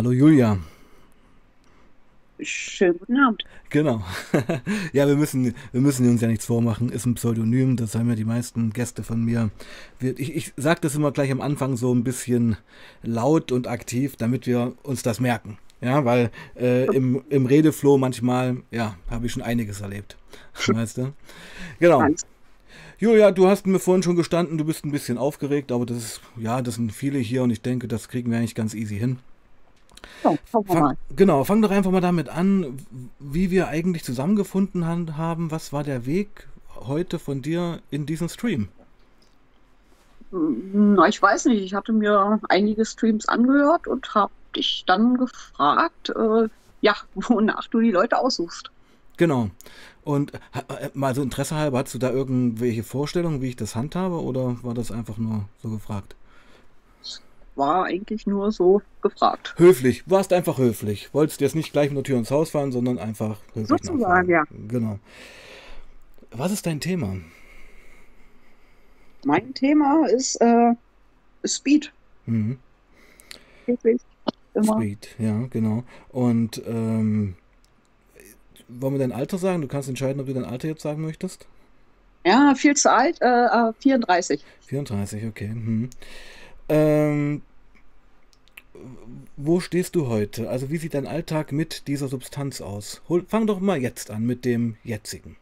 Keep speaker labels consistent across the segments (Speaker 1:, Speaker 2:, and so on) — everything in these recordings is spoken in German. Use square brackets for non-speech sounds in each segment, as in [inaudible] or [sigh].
Speaker 1: Hallo Julia.
Speaker 2: Schönen guten Abend.
Speaker 1: Genau. [laughs] ja, wir müssen, wir müssen uns ja nichts vormachen. Ist ein Pseudonym, das haben ja die meisten Gäste von mir. Ich, ich sage das immer gleich am Anfang so ein bisschen laut und aktiv, damit wir uns das merken. Ja, weil äh, im, im Redeflow manchmal, ja, habe ich schon einiges erlebt. Weißt du? Genau. Julia, du hast mir vorhin schon gestanden, du bist ein bisschen aufgeregt, aber das ist, ja, das sind viele hier und ich denke, das kriegen wir eigentlich ganz easy hin.
Speaker 2: So, fang,
Speaker 1: genau, fang doch einfach mal damit an, wie wir eigentlich zusammengefunden haben. Was war der Weg heute von dir in diesen Stream?
Speaker 2: Na, ich weiß nicht. Ich hatte mir einige Streams angehört und habe dich dann gefragt, äh, ja, [laughs] wonach du die Leute aussuchst.
Speaker 1: Genau. Und äh, mal so Interesse halber, hast du da irgendwelche Vorstellungen, wie ich das handhabe, oder war das einfach nur so gefragt?
Speaker 2: War eigentlich nur so gefragt.
Speaker 1: Höflich, warst einfach höflich. Wolltest jetzt nicht gleich mit der Tür ins Haus fahren, sondern einfach höflich.
Speaker 2: Sozusagen, ja.
Speaker 1: Genau. Was ist dein Thema?
Speaker 2: Mein Thema ist äh, Speed. Mhm.
Speaker 1: Immer. Speed, ja, genau. Und ähm, wollen wir dein Alter sagen? Du kannst entscheiden, ob du dein Alter jetzt sagen möchtest.
Speaker 2: Ja, viel zu alt, äh, 34. Äh,
Speaker 1: 34, okay. Mhm. Ähm, wo stehst du heute? Also wie sieht dein Alltag mit dieser Substanz aus? Hol, fang doch mal jetzt an mit dem jetzigen.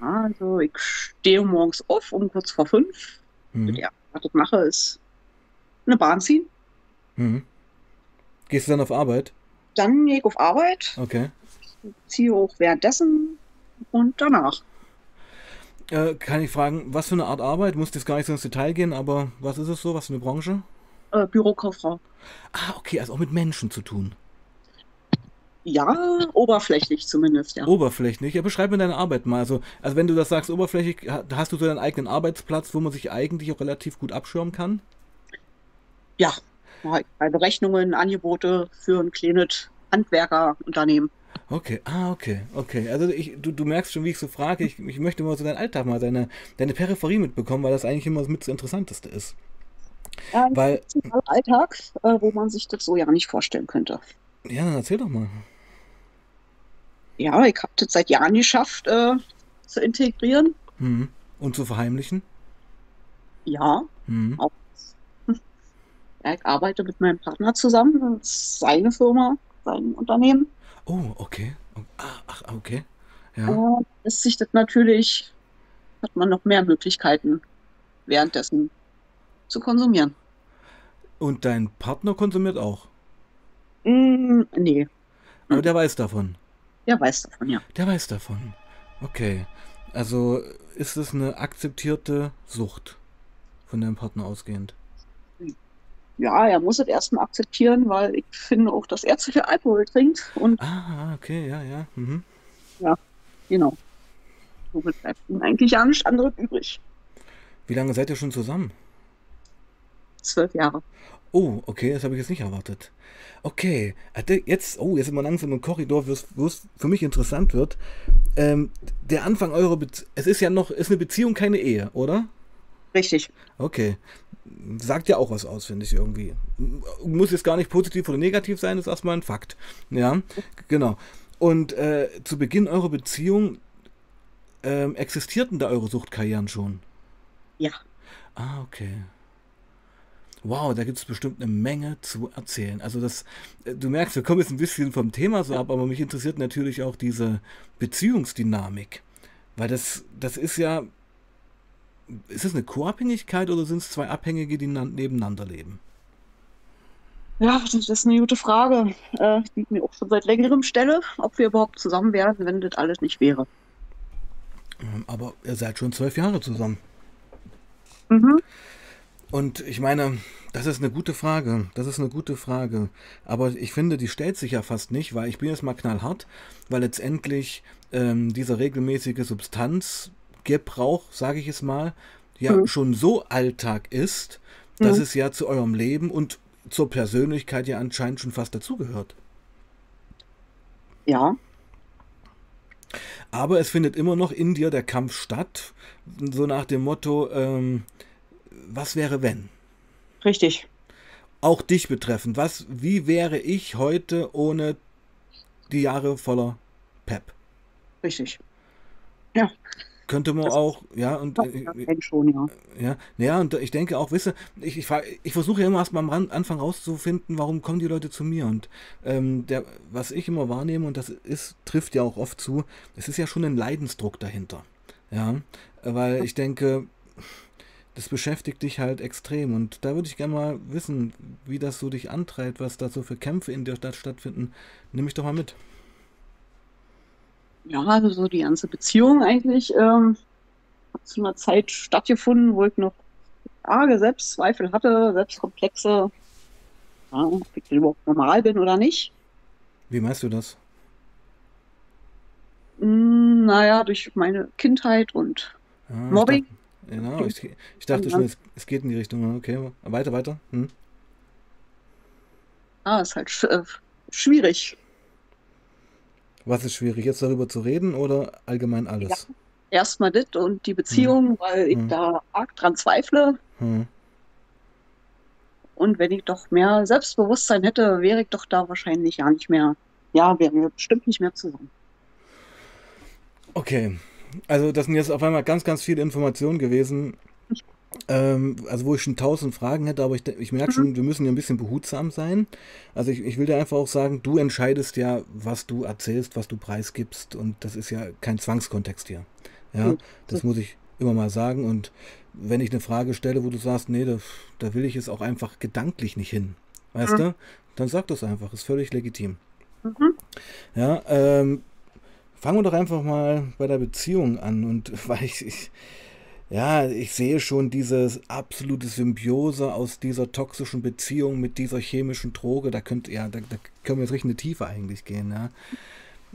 Speaker 2: Also ich stehe morgens auf um kurz vor fünf. Mhm. Ja, was ich mache ist eine Bahn ziehen.
Speaker 1: Mhm. Gehst du dann auf Arbeit?
Speaker 2: Dann gehe ich auf Arbeit.
Speaker 1: Okay
Speaker 2: ziehe hoch währenddessen und danach.
Speaker 1: Äh, kann ich fragen, was für eine Art Arbeit? Muss das gar nicht so ins Detail gehen, aber was ist es so? Was für eine Branche?
Speaker 2: Äh, Bürokauffrau.
Speaker 1: Ah, okay, also auch mit Menschen zu tun.
Speaker 2: Ja, oberflächlich zumindest, ja.
Speaker 1: Oberflächlich. Ja, beschreib mir deine Arbeit mal. Also, also wenn du das sagst, oberflächlich, hast du so deinen eigenen Arbeitsplatz, wo man sich eigentlich auch relativ gut abschirmen kann?
Speaker 2: Ja, bei Berechnungen, Angebote für ein kleines Handwerkerunternehmen.
Speaker 1: Okay, ah, okay, okay. Also ich, du, du merkst schon, wie ich so frage, ich, ich möchte mal so deinen Alltag mal, deine, deine Peripherie mitbekommen, weil das eigentlich immer mit das Interessanteste ist.
Speaker 2: Ja, weil Alltag, äh, wo man sich das so ja nicht vorstellen könnte.
Speaker 1: Ja, dann erzähl doch mal.
Speaker 2: Ja, ich habe das seit Jahren geschafft, äh, zu integrieren.
Speaker 1: Mhm. Und zu verheimlichen?
Speaker 2: Ja, mhm. auch. [laughs] Ich arbeite mit meinem Partner zusammen, das ist seine Firma, sein Unternehmen.
Speaker 1: Oh, okay. Ah, ach, okay. Ja.
Speaker 2: Äh, ist sich das natürlich, hat man noch mehr Möglichkeiten währenddessen zu konsumieren.
Speaker 1: Und dein Partner konsumiert auch?
Speaker 2: Mm, nee.
Speaker 1: Aber der weiß davon?
Speaker 2: Der weiß davon, ja.
Speaker 1: Der weiß davon. Okay. Also ist es eine akzeptierte Sucht von deinem Partner ausgehend?
Speaker 2: ja, er muss es erstmal akzeptieren, weil ich finde auch, dass er zu viel Alkohol trinkt. Und
Speaker 1: ah, okay, ja, ja. Mhm.
Speaker 2: Ja, genau. Somit bleibt ihm eigentlich ja nichts anderes übrig.
Speaker 1: Wie lange seid ihr schon zusammen?
Speaker 2: Zwölf Jahre.
Speaker 1: Oh, okay, das habe ich jetzt nicht erwartet. Okay, jetzt, oh, jetzt sind wir langsam im Korridor, wo es für mich interessant wird. Ähm, der Anfang eurer Beziehung, es ist ja noch, ist eine Beziehung keine Ehe, oder?
Speaker 2: Richtig.
Speaker 1: Okay sagt ja auch was aus, finde ich irgendwie. Muss jetzt gar nicht positiv oder negativ sein, ist erstmal ein Fakt. Ja, genau. Und äh, zu Beginn eurer Beziehung äh, existierten da eure Suchtkarrieren schon?
Speaker 2: Ja.
Speaker 1: Ah, okay. Wow, da gibt es bestimmt eine Menge zu erzählen. Also das, äh, du merkst, wir kommen jetzt ein bisschen vom Thema so ab, aber mich interessiert natürlich auch diese Beziehungsdynamik. Weil das, das ist ja, ist es eine Co-Abhängigkeit oder sind es zwei Abhängige, die nebeneinander leben?
Speaker 2: Ja, das ist eine gute Frage, äh, die ich mir auch schon seit längerem stelle, ob wir überhaupt zusammen wären, wenn das alles nicht wäre.
Speaker 1: Ähm, aber ihr seid schon zwölf Jahre zusammen.
Speaker 2: Mhm.
Speaker 1: Und ich meine, das ist eine gute Frage. Das ist eine gute Frage. Aber ich finde, die stellt sich ja fast nicht, weil ich bin jetzt mal knallhart, weil letztendlich ähm, dieser regelmäßige Substanz Gebrauch, sage ich es mal, ja mhm. schon so Alltag ist, dass mhm. es ja zu eurem Leben und zur Persönlichkeit ja anscheinend schon fast dazugehört.
Speaker 2: Ja.
Speaker 1: Aber es findet immer noch in dir der Kampf statt, so nach dem Motto, ähm, was wäre wenn?
Speaker 2: Richtig.
Speaker 1: auch dich betreffend. Was, wie wäre ich heute ohne die Jahre voller Pep?
Speaker 2: Richtig. Ja.
Speaker 1: Könnte man das auch, ja, und
Speaker 2: äh, schon, ja.
Speaker 1: Ja, ja, und ich denke auch, wisse, ich, ich, ich versuche ja immer erst mal am Anfang rauszufinden, warum kommen die Leute zu mir. Und ähm, der, was ich immer wahrnehme, und das ist, trifft ja auch oft zu, es ist ja schon ein Leidensdruck dahinter. Ja, weil ich denke, das beschäftigt dich halt extrem. Und da würde ich gerne mal wissen, wie das so dich antreibt, was da so für Kämpfe in der Stadt stattfinden. Nimm mich doch mal mit
Speaker 2: ja, also so die ganze Beziehung eigentlich ähm, hat zu einer Zeit stattgefunden, wo ich noch arge Selbstzweifel hatte, Selbstkomplexe, ja, ob ich überhaupt normal bin oder nicht.
Speaker 1: Wie meinst du das?
Speaker 2: Hm, naja, durch meine Kindheit und ah, Mobbing.
Speaker 1: Dachte, genau, ich, ich dachte schon, es, es, geht in die Richtung. Okay, weiter, weiter. Hm.
Speaker 2: Ah, ist halt sch äh, schwierig.
Speaker 1: Was ist schwierig, jetzt darüber zu reden oder allgemein alles? Ja,
Speaker 2: Erstmal das und die Beziehung, hm. weil ich hm. da arg dran zweifle. Hm. Und wenn ich doch mehr Selbstbewusstsein hätte, wäre ich doch da wahrscheinlich ja nicht mehr, ja, wären wir bestimmt nicht mehr zusammen.
Speaker 1: Okay, also das sind jetzt auf einmal ganz, ganz viele Informationen gewesen. Ähm, also wo ich schon tausend Fragen hätte, aber ich, ich merke schon, mhm. wir müssen ja ein bisschen behutsam sein. Also ich, ich will dir einfach auch sagen, du entscheidest ja, was du erzählst, was du preisgibst und das ist ja kein Zwangskontext hier. Ja, mhm. das muss ich immer mal sagen und wenn ich eine Frage stelle, wo du sagst, nee, da, da will ich es auch einfach gedanklich nicht hin, weißt mhm. du, dann sag das einfach, ist völlig legitim. Mhm. Ja, ähm, fangen wir doch einfach mal bei der Beziehung an und [laughs] weil ich, ich ja, ich sehe schon diese absolute Symbiose aus dieser toxischen Beziehung mit dieser chemischen Droge. Da könnt, ja, da, da können wir jetzt richtig in die Tiefe eigentlich gehen, ja.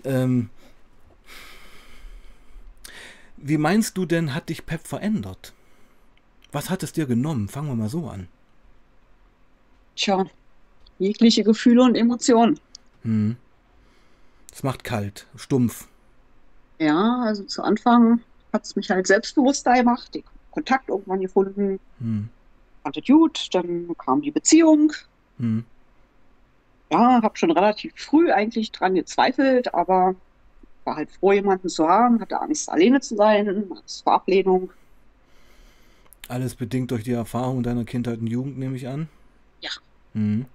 Speaker 1: Ähm, wie meinst du denn, hat dich Pep verändert? Was hat es dir genommen? Fangen wir mal so an.
Speaker 2: Tja, jegliche Gefühle und Emotionen. Hm.
Speaker 1: Es macht kalt, stumpf.
Speaker 2: Ja, also zu Anfang hat es mich halt selbstbewusster gemacht, den Kontakt irgendwann gefunden. Hm. Fand es gut, dann kam die Beziehung. Hm. Ja, habe schon relativ früh eigentlich dran gezweifelt, aber war halt froh, jemanden zu haben, hatte Angst, alleine zu sein, Angst vor Ablehnung.
Speaker 1: Alles bedingt durch die Erfahrung deiner Kindheit und Jugend, nehme ich an?
Speaker 2: Ja.
Speaker 1: Hm.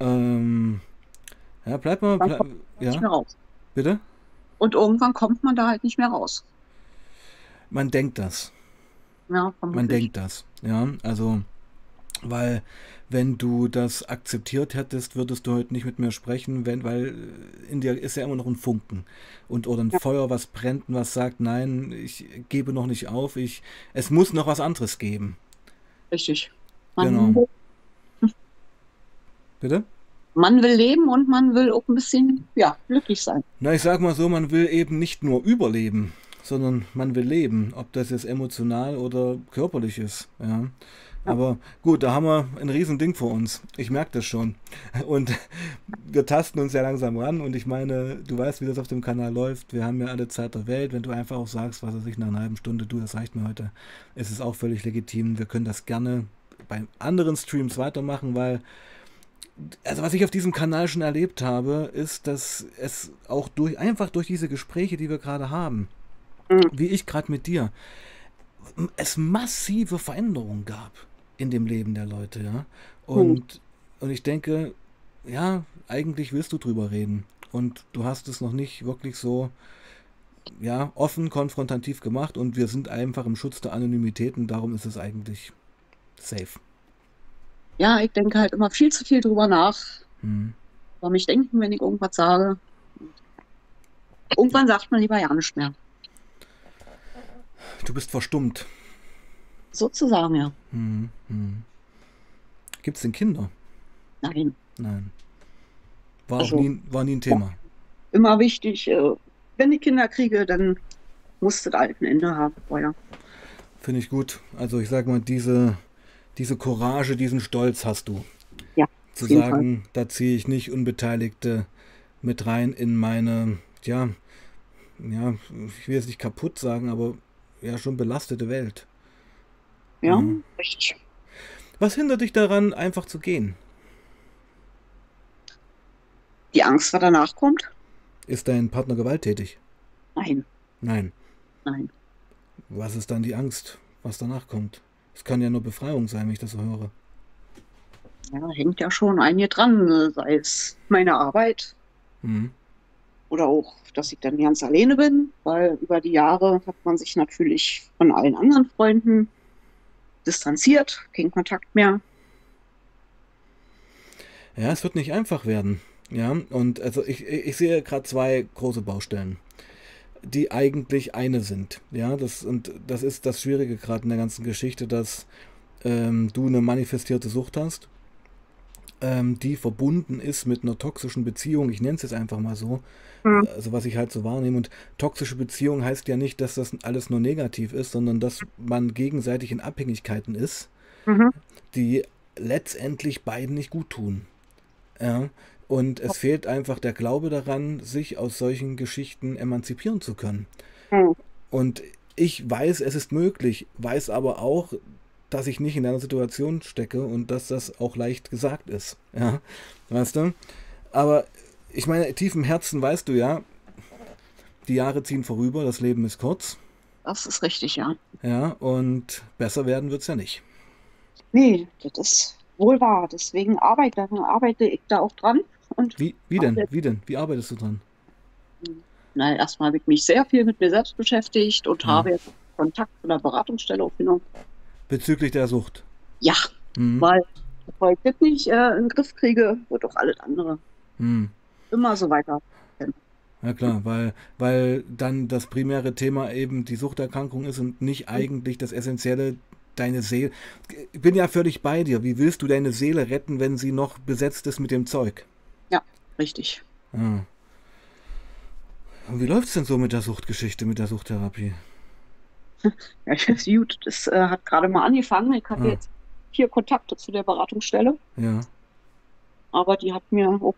Speaker 1: Ähm, ja, bleib mal. Bleib, ja. Bitte?
Speaker 2: Und irgendwann kommt man da halt nicht mehr raus.
Speaker 1: Man denkt das. Ja, man denkt das. Ja, also, weil wenn du das akzeptiert hättest, würdest du heute nicht mit mir sprechen, wenn, weil in dir ist ja immer noch ein Funken und oder ein ja. Feuer, was brennt und was sagt, nein, ich gebe noch nicht auf, ich, es muss noch was anderes geben.
Speaker 2: Richtig.
Speaker 1: Man genau. Bitte?
Speaker 2: Man will leben und man will auch ein bisschen, ja, glücklich sein.
Speaker 1: Na, ich sag mal so, man will eben nicht nur überleben sondern man will leben, ob das jetzt emotional oder körperlich ist. Ja. Aber gut, da haben wir ein Riesending vor uns. Ich merke das schon. Und wir tasten uns ja langsam ran. Und ich meine, du weißt, wie das auf dem Kanal läuft. Wir haben ja alle Zeit der Welt. Wenn du einfach auch sagst, was er sich nach einer halben Stunde, du, das reicht mir heute, ist es auch völlig legitim. Wir können das gerne bei anderen Streams weitermachen, weil also was ich auf diesem Kanal schon erlebt habe, ist, dass es auch durch einfach durch diese Gespräche, die wir gerade haben, mhm. wie ich gerade mit dir, es massive Veränderungen gab in dem Leben der Leute, ja. Und, mhm. und ich denke, ja, eigentlich willst du drüber reden. Und du hast es noch nicht wirklich so, ja, offen, konfrontativ gemacht und wir sind einfach im Schutz der Anonymität und darum ist es eigentlich safe.
Speaker 2: Ja, ich denke halt immer viel zu viel drüber nach. Hm. Warum ich denken, wenn ich irgendwas sage. Irgendwann sagt man lieber ja nicht mehr.
Speaker 1: Du bist verstummt.
Speaker 2: Sozusagen, ja. Hm, hm.
Speaker 1: Gibt es denn Kinder?
Speaker 2: Nein.
Speaker 1: Nein. War also, auch nie, war nie ein Thema.
Speaker 2: Immer wichtig, äh, wenn ich Kinder kriege, dann musste da halt ein Ende haben vorher.
Speaker 1: Finde ich gut. Also ich sage mal, diese, diese Courage, diesen Stolz hast du.
Speaker 2: Ja.
Speaker 1: Zu sagen, Fall. da ziehe ich nicht Unbeteiligte mit rein in meine, ja, ja, ich will jetzt nicht kaputt sagen, aber ja schon belastete Welt.
Speaker 2: Ja, mhm. richtig.
Speaker 1: Was hindert dich daran, einfach zu gehen?
Speaker 2: Die Angst, was danach kommt?
Speaker 1: Ist dein Partner gewalttätig?
Speaker 2: Nein.
Speaker 1: Nein.
Speaker 2: Nein.
Speaker 1: Was ist dann die Angst, was danach kommt? Es kann ja nur Befreiung sein, wenn ich das so höre.
Speaker 2: Ja, hängt ja schon ein hier dran, sei es meine Arbeit mhm. oder auch, dass ich dann ganz alleine bin, weil über die Jahre hat man sich natürlich von allen anderen Freunden distanziert, kein Kontakt mehr.
Speaker 1: Ja, es wird nicht einfach werden. Ja, und also ich, ich sehe gerade zwei große Baustellen, die eigentlich eine sind. Ja, das, und das ist das Schwierige gerade in der ganzen Geschichte, dass ähm, du eine manifestierte Sucht hast, ähm, die verbunden ist mit einer toxischen Beziehung. Ich nenne es jetzt einfach mal so. Mhm. Also was ich halt so wahrnehme. Und toxische Beziehung heißt ja nicht, dass das alles nur negativ ist, sondern dass man gegenseitig in Abhängigkeiten ist, mhm. die letztendlich beiden nicht gut tun. Ja. Und es fehlt einfach der Glaube daran, sich aus solchen Geschichten emanzipieren zu können. Mhm. Und ich weiß, es ist möglich, weiß aber auch, dass ich nicht in einer Situation stecke und dass das auch leicht gesagt ist. Ja, weißt du? Aber ich meine, tief im Herzen weißt du ja, die Jahre ziehen vorüber, das Leben ist kurz.
Speaker 2: Das ist richtig, ja.
Speaker 1: Ja, und besser werden wird es ja nicht.
Speaker 2: Nee, das ist wohl wahr. Deswegen arbeite, arbeite ich da auch dran. Und
Speaker 1: wie, wie denn? Wie denn? Wie arbeitest du dran?
Speaker 2: Na, erstmal habe ich mich sehr viel mit mir selbst beschäftigt und ja. habe jetzt Kontakt zu einer Beratungsstelle aufgenommen.
Speaker 1: Bezüglich der Sucht?
Speaker 2: Ja, mhm. weil bevor ich das nicht äh, in den Griff kriege, wird auch alles andere mhm. immer so weiter.
Speaker 1: Ja klar, weil, weil dann das primäre Thema eben die Suchterkrankung ist und nicht eigentlich das Essentielle, deine Seele. Ich bin ja völlig bei dir. Wie willst du deine Seele retten, wenn sie noch besetzt ist mit dem Zeug?
Speaker 2: Richtig.
Speaker 1: Ja. Und wie läuft es denn so mit der Suchtgeschichte, mit der Suchttherapie? [laughs]
Speaker 2: Ja, das ist gut. Das äh, hat gerade mal angefangen. Ich habe ah. jetzt vier Kontakte zu der Beratungsstelle.
Speaker 1: Ja.
Speaker 2: Aber die hat mir auch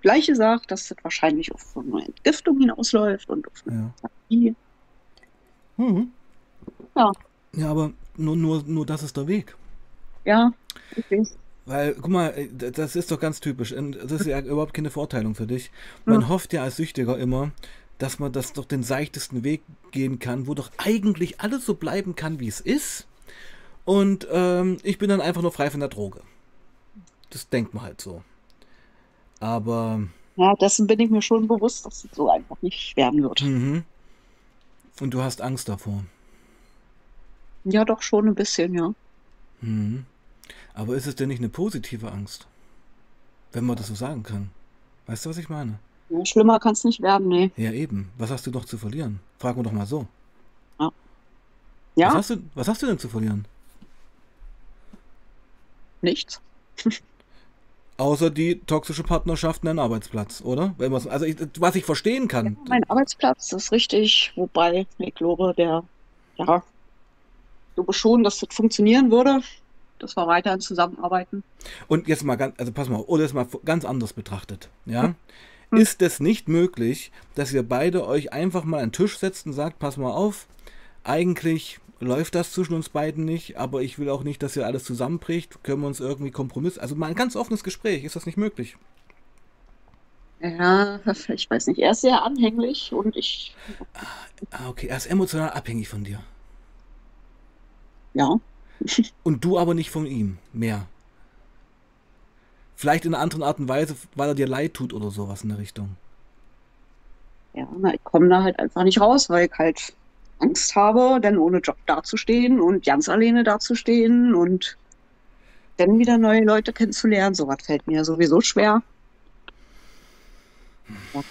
Speaker 2: gleich gesagt, dass das wahrscheinlich auf eine Entgiftung hinausläuft und auf eine ja. Therapie.
Speaker 1: Mhm. Ja. Ja, aber nur, nur, nur das ist der Weg.
Speaker 2: Ja, ich weiß.
Speaker 1: Weil, guck mal, äh, das ist doch ganz typisch. Das ist ja [laughs] überhaupt keine Vorteilung für dich. Man ja. hofft ja als Süchtiger immer, dass man das doch den seichtesten Weg gehen kann, wo doch eigentlich alles so bleiben kann, wie es ist. Und ähm, ich bin dann einfach nur frei von der Droge. Das denkt man halt so. Aber.
Speaker 2: Ja, dessen bin ich mir schon bewusst, dass es so einfach nicht werden wird.
Speaker 1: Mhm. Und du hast Angst davor?
Speaker 2: Ja, doch schon ein bisschen, ja.
Speaker 1: Mhm. Aber ist es denn nicht eine positive Angst? Wenn man das so sagen kann. Weißt du, was ich meine?
Speaker 2: Schlimmer kann es nicht werden, nee.
Speaker 1: Ja, eben. Was hast du doch zu verlieren? Fragen wir doch mal so.
Speaker 2: Ja. ja?
Speaker 1: Was, hast du, was hast du denn zu verlieren?
Speaker 2: Nichts. [laughs]
Speaker 1: Außer die toxische Partnerschaft in einem Arbeitsplatz, oder? also ich, was ich verstehen kann. Ja,
Speaker 2: mein Arbeitsplatz ist richtig, wobei ich glaube, der, ja, glaube schon, dass das funktionieren würde dass wir weiterhin zusammenarbeiten.
Speaker 1: Und jetzt mal ganz, also pass mal, oder jetzt mal ganz anders betrachtet, ja. Hm. Ist es nicht möglich, dass ihr beide euch einfach mal an den Tisch setzt und sagt, pass mal auf, eigentlich läuft das zwischen uns beiden nicht, aber ich will auch nicht, dass ihr alles zusammenbricht. Können wir uns irgendwie Kompromiss, also mal ein ganz offenes Gespräch, ist das nicht möglich?
Speaker 2: Ja, ich weiß nicht. Er ist sehr anhänglich und ich.
Speaker 1: Ah, okay. Er ist emotional abhängig von dir.
Speaker 2: Ja. [laughs]
Speaker 1: Und du aber nicht von ihm mehr. Vielleicht in einer anderen Art und Weise, weil er dir leid tut oder sowas in der Richtung.
Speaker 2: Ja, na, ich komme da halt einfach nicht raus, weil ich halt Angst habe, dann ohne Job dazustehen und ganz alleine dazustehen und dann wieder neue Leute kennenzulernen. Sowas fällt mir sowieso schwer. Ja.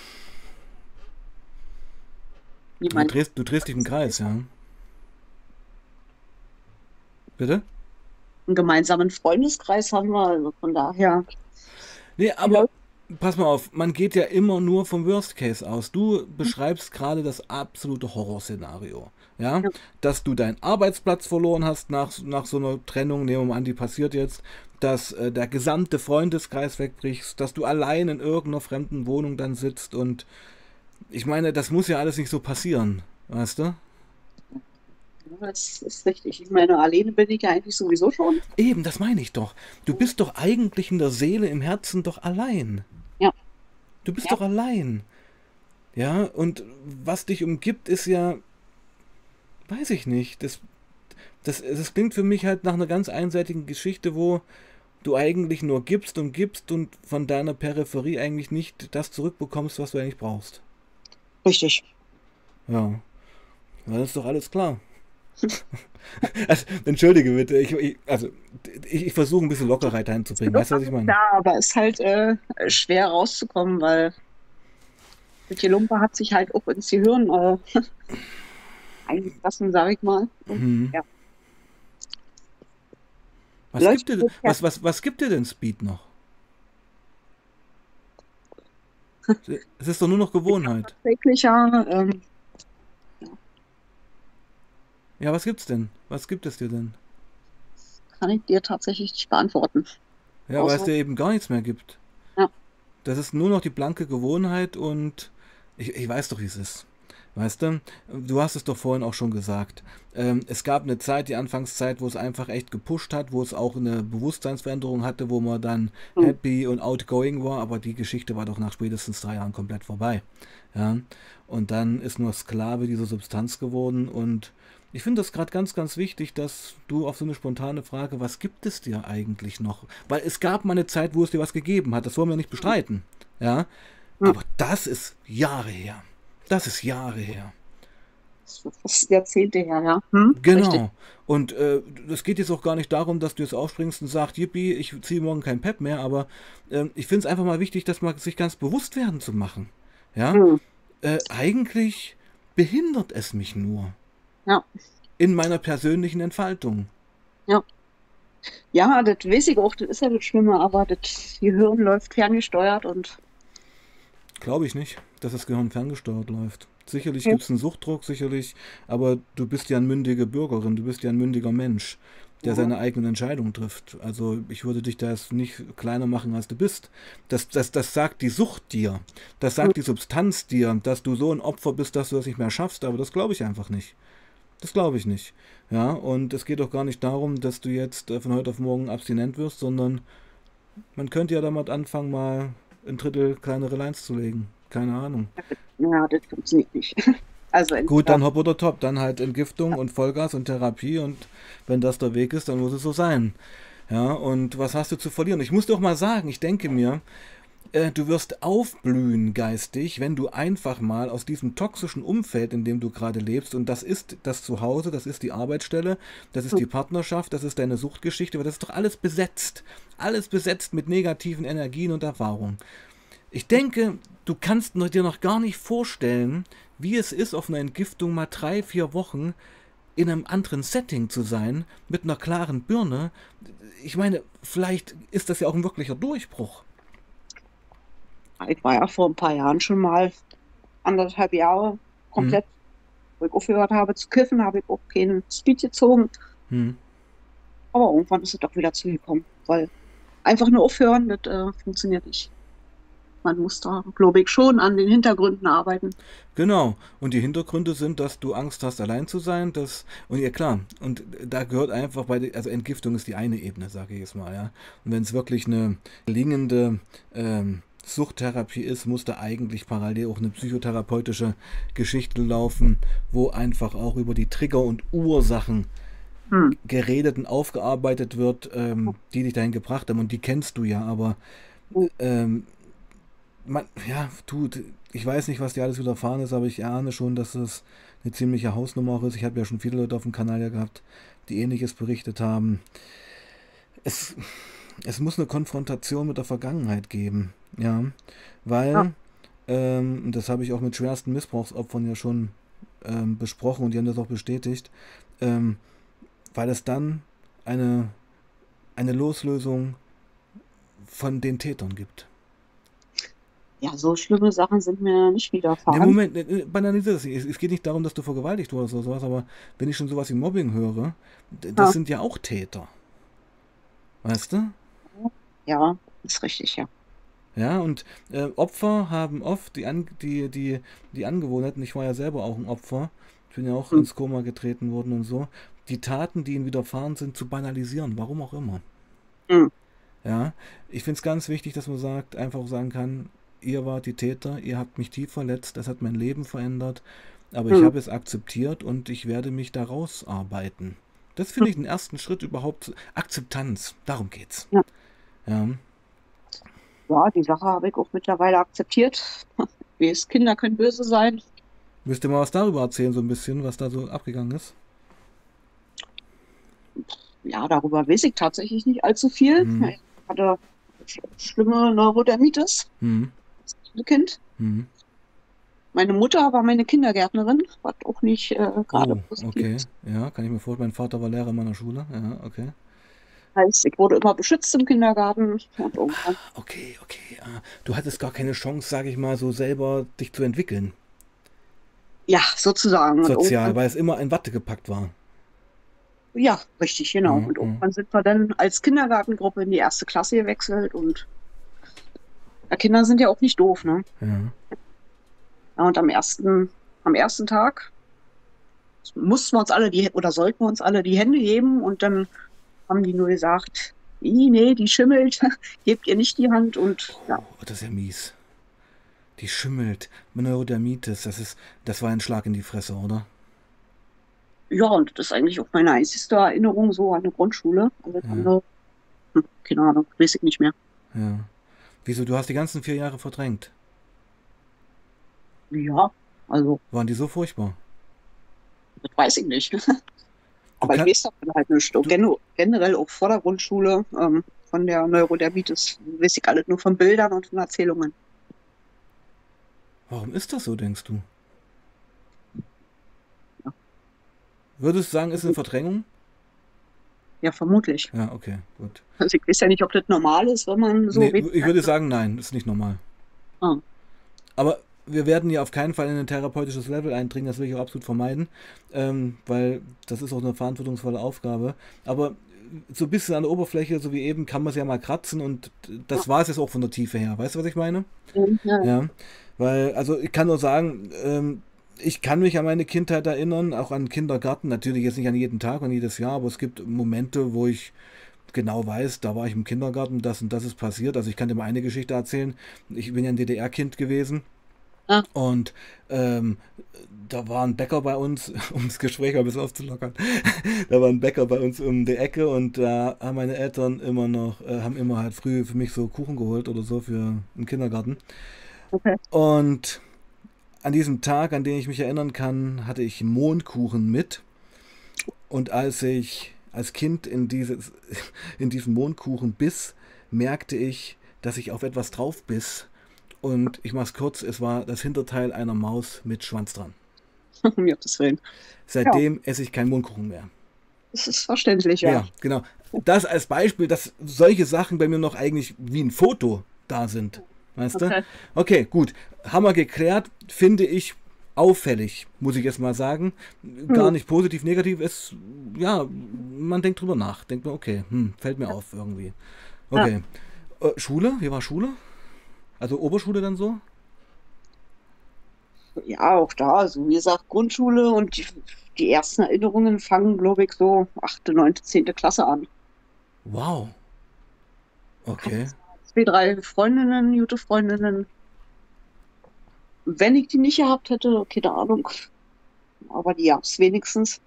Speaker 1: Du drehst, du drehst dich im Kreis, ja. Bitte?
Speaker 2: Einen gemeinsamen Freundeskreis haben wir, also von daher.
Speaker 1: Nee, aber pass mal auf, man geht ja immer nur vom Worst Case aus. Du beschreibst gerade das absolute Horrorszenario. Ja? ja? Dass du deinen Arbeitsplatz verloren hast nach, nach so einer Trennung, nehmen wir mal an, die passiert jetzt, dass äh, der gesamte Freundeskreis wegbricht, dass du allein in irgendeiner fremden Wohnung dann sitzt und ich meine, das muss ja alles nicht so passieren, weißt du?
Speaker 2: Das ist richtig. Ich meine, alleine bin ich ja eigentlich sowieso schon.
Speaker 1: Eben, das meine ich doch. Du bist doch eigentlich in der Seele, im Herzen doch allein.
Speaker 2: Ja.
Speaker 1: Du bist
Speaker 2: Ja.
Speaker 1: doch allein. Ja, und was dich umgibt, ist ja, weiß ich nicht, das, das, das klingt für mich halt nach einer ganz einseitigen Geschichte, wo du eigentlich nur gibst und gibst und von deiner Peripherie eigentlich nicht das zurückbekommst, was du eigentlich brauchst.
Speaker 2: Richtig.
Speaker 1: Ja, dann ist doch alles klar. [laughs] also, entschuldige bitte, ich, ich, also ich, ich versuche ein bisschen Lockerheit reinzubringen, weißt du, was ich meine?
Speaker 2: Ja, aber es ist halt äh, schwer rauszukommen, weil die Lumpe hat sich halt auch ins Gehirn äh, [laughs] eingelassen, sag ich mal. Und,
Speaker 1: Mhm.
Speaker 2: ja.
Speaker 1: Was,
Speaker 2: Läuft
Speaker 1: gibt dir,
Speaker 2: ja.
Speaker 1: was, was, was gibt dir denn Speed noch? [laughs] Es ist doch nur noch Gewohnheit.
Speaker 2: Täglicher, ähm,
Speaker 1: Ja, was gibt's denn? Was gibt es dir denn?
Speaker 2: kann ich dir tatsächlich nicht beantworten.
Speaker 1: Ja, weil es
Speaker 2: Außer-
Speaker 1: dir eben gar nichts mehr gibt.
Speaker 2: Ja.
Speaker 1: Das ist nur noch die blanke Gewohnheit und ich, ich weiß doch, wie es ist. Weißt du, du hast es doch vorhin auch schon gesagt. Ähm, es gab eine Zeit, die Anfangszeit, wo es einfach echt gepusht hat, wo es auch eine Bewusstseinsveränderung hatte, wo man dann
Speaker 2: Mhm.
Speaker 1: happy und outgoing war, aber die Geschichte war doch nach spätestens drei Jahren komplett vorbei. Ja? Und dann ist nur Sklave dieser Substanz geworden und ich finde das gerade ganz, ganz wichtig, dass du auf so eine spontane Frage, was gibt es dir eigentlich noch? Weil es gab mal eine Zeit, wo es dir was gegeben hat, das wollen wir nicht bestreiten. Ja?
Speaker 2: Mhm.
Speaker 1: Aber das ist Jahre her. Das ist Jahre her.
Speaker 2: Das ist Jahrzehnte her, ja. Hm?
Speaker 1: Genau.
Speaker 2: Richtig.
Speaker 1: Und äh, es geht jetzt auch gar nicht darum, dass du jetzt aufspringst und sagst, Yippie, ich ziehe morgen kein Pep mehr, aber ähm, ich finde es einfach mal wichtig, dass man sich ganz bewusst werden zu machen. Ja,
Speaker 2: Hm.
Speaker 1: äh, eigentlich behindert es mich nur
Speaker 2: Ja.
Speaker 1: in meiner persönlichen Entfaltung.
Speaker 2: Ja, das weiß ich auch, das ist ja das Schlimme, aber das Gehirn läuft ferngesteuert und
Speaker 1: Glaube ich nicht, dass das Gehirn ferngesteuert läuft. Sicherlich
Speaker 2: Ja.
Speaker 1: gibt es einen Suchtdruck, sicherlich, aber du bist ja eine mündige Bürgerin, du bist ja ein mündiger Mensch, der
Speaker 2: Ja.
Speaker 1: seine eigenen Entscheidungen trifft. Also ich würde dich da jetzt nicht kleiner machen, als du bist. Das, das, das sagt die Sucht dir, das sagt die Substanz dir, dass du so ein Opfer bist, dass du das nicht mehr schaffst, aber das glaube ich einfach nicht. Das glaube ich nicht. Ja, und es geht auch gar nicht darum, dass du jetzt äh, von heute auf morgen abstinent wirst, sondern man könnte ja damit anfangen, mal ein Drittel kleinere Lines zu legen. Keine Ahnung.
Speaker 2: ja, das funktioniert nicht. [laughs] Also
Speaker 1: Gut, dann hopp oder top. Dann halt Entgiftung und Vollgas und Therapie und wenn das der Weg ist, dann muss es so sein. Ja, und was hast du zu verlieren? Ich muss doch mal sagen, ich denke mir, äh, du wirst aufblühen geistig, wenn du einfach mal aus diesem toxischen Umfeld, in dem du gerade lebst, und das ist das Zuhause, das ist die Arbeitsstelle, das ist die Partnerschaft, das ist deine Suchtgeschichte, aber das ist doch alles besetzt. Alles besetzt mit negativen Energien und Erfahrungen. Ich denke, du kannst dir noch gar nicht vorstellen, wie es ist, auf einer Entgiftung mal drei, vier Wochen in einem anderen Setting zu sein, mit einer klaren Birne. Ich meine, vielleicht ist das ja auch ein wirklicher Durchbruch.
Speaker 2: Ich war ja vor ein paar Jahren schon mal anderthalb Jahre komplett, wo ich aufgehört habe zu kiffen, habe ich auch keinen Speed gezogen.
Speaker 1: Hm.
Speaker 2: Aber irgendwann ist es doch wieder zugekommen, weil einfach nur aufhören, das äh, funktioniert nicht. Man muss da, glaube ich, schon an den Hintergründen arbeiten.
Speaker 1: Genau. Und die Hintergründe sind, dass du Angst hast, allein zu sein. Das, und ja klar, und da gehört einfach bei, der- also Entgiftung ist die eine Ebene, sage ich jetzt mal, ja. Und wenn es wirklich eine gelingende ähm, Suchttherapie ist, muss da eigentlich parallel auch eine psychotherapeutische Geschichte laufen, wo einfach auch über die Trigger und Ursachen
Speaker 2: Hm.
Speaker 1: geredet und aufgearbeitet wird, ähm, die dich dahin gebracht haben. Und die kennst du ja, aber
Speaker 2: Mhm.
Speaker 1: ähm, man, ja, du, ich weiß nicht, was dir alles widerfahren ist, aber ich ahne schon, dass es eine ziemliche Hausnummer auch ist. Ich habe ja schon viele Leute auf dem Kanal ja gehabt, die ähnliches berichtet haben. Es, es muss eine Konfrontation mit der Vergangenheit geben, ja, weil,
Speaker 2: Ja.
Speaker 1: ähm, und das habe ich auch mit schwersten Missbrauchsopfern ja schon ähm, besprochen und die haben das auch bestätigt, ähm, weil es dann eine, eine Loslösung von den Tätern gibt.
Speaker 2: Ja, so schlimme Sachen sind mir nicht widerfahren.
Speaker 1: Moment, äh, äh, banalisier das nicht. Es, es geht nicht darum, dass du vergewaltigt wurdest oder sowas, aber wenn ich schon sowas wie Mobbing höre, das
Speaker 2: Ja.
Speaker 1: sind ja auch Täter. Weißt du?
Speaker 2: Ja, ist richtig, ja.
Speaker 1: Ja, und äh, Opfer haben oft die, An die, die, die Angewohnheit, und ich war ja selber auch ein Opfer, Ich bin ja auch hm. ins Koma getreten worden und so. Die Taten, die ihnen widerfahren sind, zu banalisieren, warum auch immer. Hm. Ja, ich finde es ganz wichtig, dass man sagt, einfach sagen kann, ihr wart die Täter, ihr habt mich tief verletzt, das hat mein Leben verändert, aber hm. ich habe es akzeptiert und ich werde mich da rausarbeiten. Das finde ich den ersten Schritt überhaupt. Akzeptanz, darum geht's. Ja.
Speaker 2: ja. Ja, die Sache habe ich auch mittlerweile akzeptiert. [laughs] Wie es Kinder können böse sein.
Speaker 1: Müsst ihr mal was darüber erzählen, so ein bisschen, was da so abgegangen ist?
Speaker 2: Ja, darüber weiß ich tatsächlich nicht allzu viel. Mhm. Ich hatte schlimme Neurodermitis. Mhm. Das Kind. Mhm. Meine Mutter war meine Kindergärtnerin, was auch nicht äh, gerade oh,
Speaker 1: positiv Okay, ja, kann ich mir vorstellen. Mein Vater war Lehrer in meiner Schule. Ja, okay.
Speaker 2: Heißt, ich wurde immer beschützt im Kindergarten.
Speaker 1: Irgendwann. Okay, okay. Ah, du hattest gar keine Chance, sage ich mal, so selber dich zu entwickeln.
Speaker 2: Ja, sozusagen.
Speaker 1: Sozial, weil es immer in Watte gepackt war.
Speaker 2: Ja, richtig, genau. Mhm. Und irgendwann sind wir dann als Kindergartengruppe in die erste Klasse gewechselt und ja, Kinder sind ja auch nicht doof, ne? Ja. ja und am ersten, am ersten Tag mussten wir uns alle die oder sollten wir uns alle die Hände geben und dann haben die nur gesagt, nee, die schimmelt, [laughs] gebt ihr nicht die Hand und ja.
Speaker 1: Oh, das ist ja mies. Die schimmelt. Neurodermitis, das ist, das war ein Schlag in die Fresse, oder?
Speaker 2: Ja, und das ist eigentlich auch meine einzige Erinnerung so an eine Grundschule. Also ja. andere, hm, keine Ahnung, weiß ich nicht mehr.
Speaker 1: Ja. Wieso, du hast die ganzen vier Jahre verdrängt?
Speaker 2: Ja, also.
Speaker 1: Waren die so furchtbar?
Speaker 2: Das weiß ich nicht. [laughs] Aber ich weiß davon halt nicht. Du, generell auch vor der Grundschule ähm, von der Neurodermitis weiß ich alles nur von Bildern und von Erzählungen.
Speaker 1: Warum ist das so, denkst du? Ja. Würdest du sagen, ist eine Verdrängung?
Speaker 2: Ja, vermutlich.
Speaker 1: Ja, okay, gut.
Speaker 2: Also ich weiß ja nicht, ob das normal ist, wenn man so.
Speaker 1: Nee, ich würde sagen, nein, ist nicht normal. Ah. Aber wir werden ja auf keinen Fall in ein therapeutisches Level eindringen, das will ich auch absolut vermeiden, ähm, weil das ist auch eine verantwortungsvolle Aufgabe. Aber so ein bisschen an der Oberfläche, so wie eben, kann man es ja mal kratzen und das war es jetzt auch von der Tiefe her. Weißt du, was ich meine? Ja. ja. Weil, also ich kann nur sagen, ähm, ich kann mich an meine Kindheit erinnern, auch an Kindergarten, natürlich jetzt nicht an jeden Tag und jedes Jahr, aber es gibt Momente, wo ich genau weiß, da war ich im Kindergarten, das und das ist passiert. Also ich kann dir mal eine Geschichte erzählen. Ich bin ja ein DDR-Kind gewesen Ah. Und ähm, da war ein Bäcker bei uns, [laughs] um das Gespräch ein bisschen aufzulockern. [laughs] da war ein Bäcker bei uns um die Ecke und da haben meine Eltern immer noch, äh, haben immer halt früh für mich so Kuchen geholt oder so für den Kindergarten. Okay. Und an diesem Tag, an den ich mich erinnern kann, hatte ich Mondkuchen mit. Und als ich als Kind in, dieses, [laughs] in diesen Mondkuchen biss, merkte ich, dass ich auf etwas drauf biss, und ich mach's kurz, es war das Hinterteil einer Maus mit Schwanz dran. [laughs]
Speaker 2: Mir das Willen.
Speaker 1: Seitdem ja. esse ich keinen Mundkuchen mehr.
Speaker 2: Das ist verständlich, ja. Ja,
Speaker 1: genau. Das als Beispiel, dass solche Sachen bei mir noch eigentlich wie ein Foto da sind. Weißt okay. du? Okay, gut. Haben wir geklärt, finde ich auffällig, muss ich jetzt mal sagen. Gar hm. nicht positiv, negativ. Es, ja, man denkt drüber nach. Denkt man, okay, hm, fällt mir auf irgendwie. Okay. Ja. Äh, Schule? Wie war Schule? Also Oberschule dann so?
Speaker 2: Ja, auch da. Also wie gesagt, Grundschule und die, die ersten Erinnerungen fangen, glaube ich, so 8., 9., 10. Klasse an.
Speaker 1: Wow. Okay.
Speaker 2: Zwei, drei Freundinnen, gute Freundinnen. Wenn ich die nicht gehabt hätte, keine Ahnung. Aber die gab es wenigstens.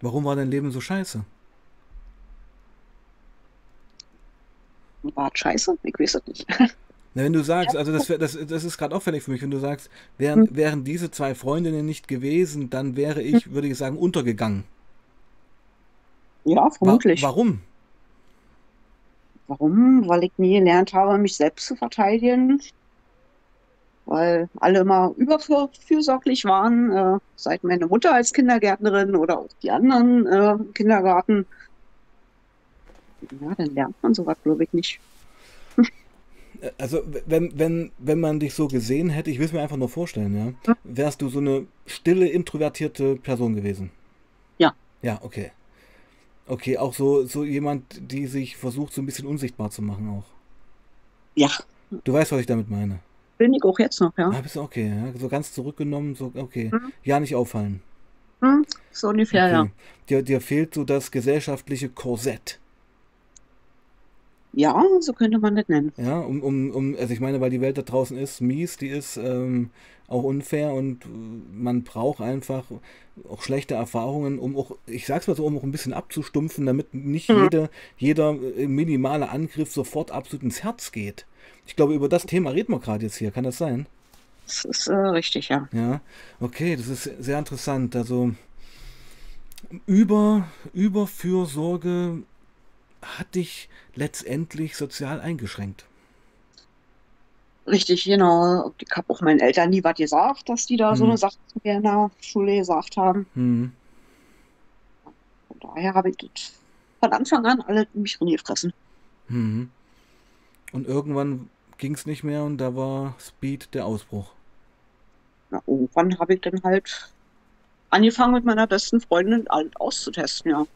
Speaker 1: Warum war dein Leben so scheiße?
Speaker 2: War scheiße? Ich weiß es nicht. [laughs]
Speaker 1: Na, wenn du sagst, also das, das, das ist gerade auffällig für mich, wenn du sagst, wären, hm. wären diese zwei Freundinnen nicht gewesen, dann wäre ich, hm. würde ich sagen, untergegangen.
Speaker 2: Ja, vermutlich.
Speaker 1: Wa warum?
Speaker 2: Warum? Weil ich nie gelernt habe, mich selbst zu verteidigen. Weil alle immer überfürsorglich waren, äh, seit meine Mutter als Kindergärtnerin oder auch die anderen äh, Kindergarten. Ja, dann lernt man sowas, glaube ich, nicht
Speaker 1: also wenn, wenn, wenn man dich so gesehen hätte, ich will es mir einfach nur vorstellen, ja, wärst du so eine stille, introvertierte Person gewesen.
Speaker 2: Ja.
Speaker 1: Ja, okay. Okay, auch so, so jemand, die sich versucht, so ein bisschen unsichtbar zu machen auch.
Speaker 2: Ja.
Speaker 1: Du weißt, was ich damit meine.
Speaker 2: Bin ich auch jetzt noch, ja.
Speaker 1: Ah, bist du okay, ja. So ganz zurückgenommen, so, okay. Mhm. Ja, nicht auffallen.
Speaker 2: so ungefähr, okay. ja.
Speaker 1: Dir, dir fehlt so das gesellschaftliche Korsett.
Speaker 2: Ja, so könnte man das nennen.
Speaker 1: Ja, um, um, um, also ich meine, weil die Welt da draußen ist mies, die ist ähm, auch unfair und äh, man braucht einfach auch schlechte Erfahrungen, um auch, ich sag's mal so, um auch ein bisschen abzustumpfen, damit nicht mhm. jede, jeder äh, minimale Angriff sofort absolut ins Herz geht. Ich glaube, über das Thema reden wir gerade jetzt hier, kann das sein?
Speaker 2: Das ist äh, richtig, ja.
Speaker 1: Ja, okay, das ist sehr interessant. Also über, Überfürsorge hat dich letztendlich sozial eingeschränkt.
Speaker 2: Richtig, genau. Ich habe auch meinen Eltern nie was gesagt, dass die da hm. so eine Sache zu mir in der Schule gesagt haben. Hm. Von daher habe ich das von Anfang an alle mich gefressen.
Speaker 1: Hm. Und irgendwann ging es nicht mehr und da war Speed der Ausbruch.
Speaker 2: Na, irgendwann habe ich dann halt angefangen mit meiner besten Freundin auszutesten, ja.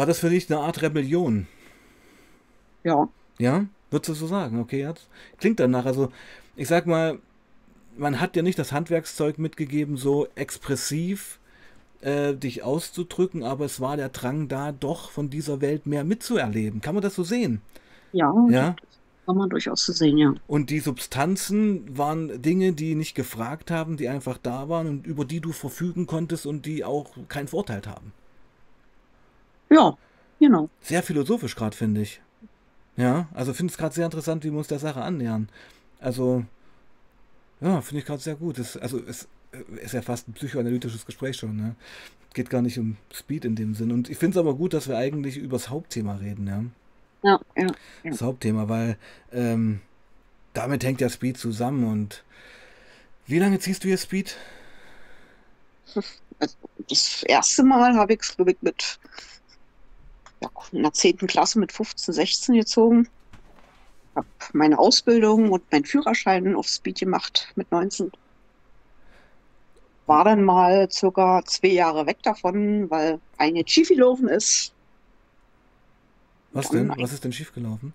Speaker 1: War das für dich eine Art Rebellion?
Speaker 2: Ja.
Speaker 1: Ja? Würdest du so sagen? Okay, ja. Klingt danach. Also, ich sag mal, man hat dir nicht das Handwerkszeug mitgegeben, so expressiv äh, dich auszudrücken, aber es war der Drang da, doch von dieser Welt mehr mitzuerleben. Kann man das so sehen?
Speaker 2: Ja, ja? kann man durchaus so sehen, ja.
Speaker 1: Und die Substanzen waren Dinge, die nicht gefragt haben, die einfach da waren und über die du verfügen konntest und die auch keinen Vorteil haben.
Speaker 2: Ja, genau.
Speaker 1: Sehr philosophisch gerade, finde ich. Ja, also finde es gerade sehr interessant, wie wir uns der Sache annähern. Also, ja, finde ich gerade sehr gut. Das, also, es ist ja fast ein psychoanalytisches Gespräch schon, ne? Geht gar nicht um Speed in dem Sinn. Und ich finde es aber gut, dass wir eigentlich über das Hauptthema reden, ja.
Speaker 2: Ja, ja.
Speaker 1: ja. Das Hauptthema, weil ähm, damit hängt ja Speed zusammen. Und wie lange ziehst du hier Speed?
Speaker 2: Das erste Mal habe ich es, glaube ich, mit ja, in der 10. Klasse mit 15, 16 gezogen. Habe meine Ausbildung und meinen Führerschein auf Speed gemacht mit 19. War dann mal circa zwei Jahre weg davon, weil eine schiefgelaufen ist.
Speaker 1: Was denn? Was ist denn schiefgelaufen?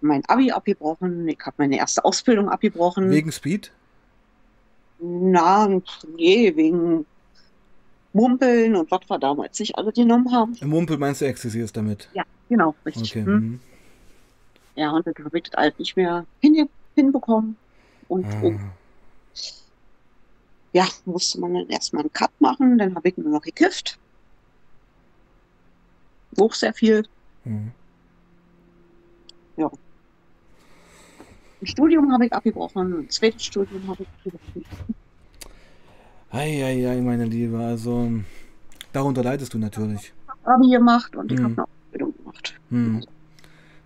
Speaker 2: Mein Abi abgebrochen, ich habe meine erste Ausbildung abgebrochen.
Speaker 1: Wegen Speed?
Speaker 2: Na, nee, wegen Mumpeln und was wir damals nicht alle genommen haben.
Speaker 1: Mumpel meinst du Ecstasy ist damit?
Speaker 2: Ja, genau, richtig. Okay. Hm. Mhm. Ja, und dann habe ich das halt nicht mehr hin, hinbekommen. Und ah. um, ja, musste man dann erstmal einen Cut machen, dann habe ich nur noch gekifft. Auch sehr viel. Mhm. Ja. Ein Studium habe ich abgebrochen, ein zweites Studium habe ich abgebrochen.
Speaker 1: Eieiei, meine Liebe, also darunter leidest du natürlich.
Speaker 2: Ich habe Abi gemacht und ich hm. habe eine Ausbildung gemacht.
Speaker 1: Hm.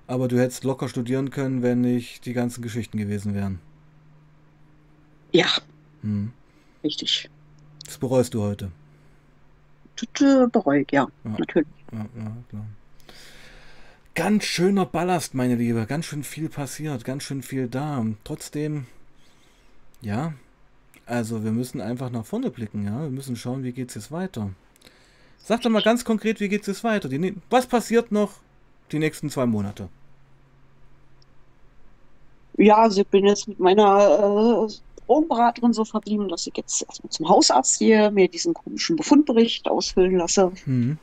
Speaker 1: Aber du hättest locker studieren können, wenn nicht die ganzen Geschichten gewesen wären.
Speaker 2: Ja. Hm. Richtig.
Speaker 1: Das bereust du heute.
Speaker 2: Das bereue ich, ja, ja. natürlich. Ja, ja,
Speaker 1: klar. Ganz schöner Ballast, meine Liebe. Ganz schön viel passiert, ganz schön viel da. Trotzdem, ja, also wir müssen einfach nach vorne blicken, ja. Wir müssen schauen, wie geht es jetzt weiter. Sag doch mal ganz konkret, wie geht es jetzt weiter? Die, was passiert noch die nächsten zwei Monate?
Speaker 2: Ja, also ich bin jetzt mit meiner äh, Drogenberaterin so verblieben, dass ich jetzt erstmal zum Hausarzt gehe, mir diesen komischen Befundbericht ausfüllen lasse. Mhm.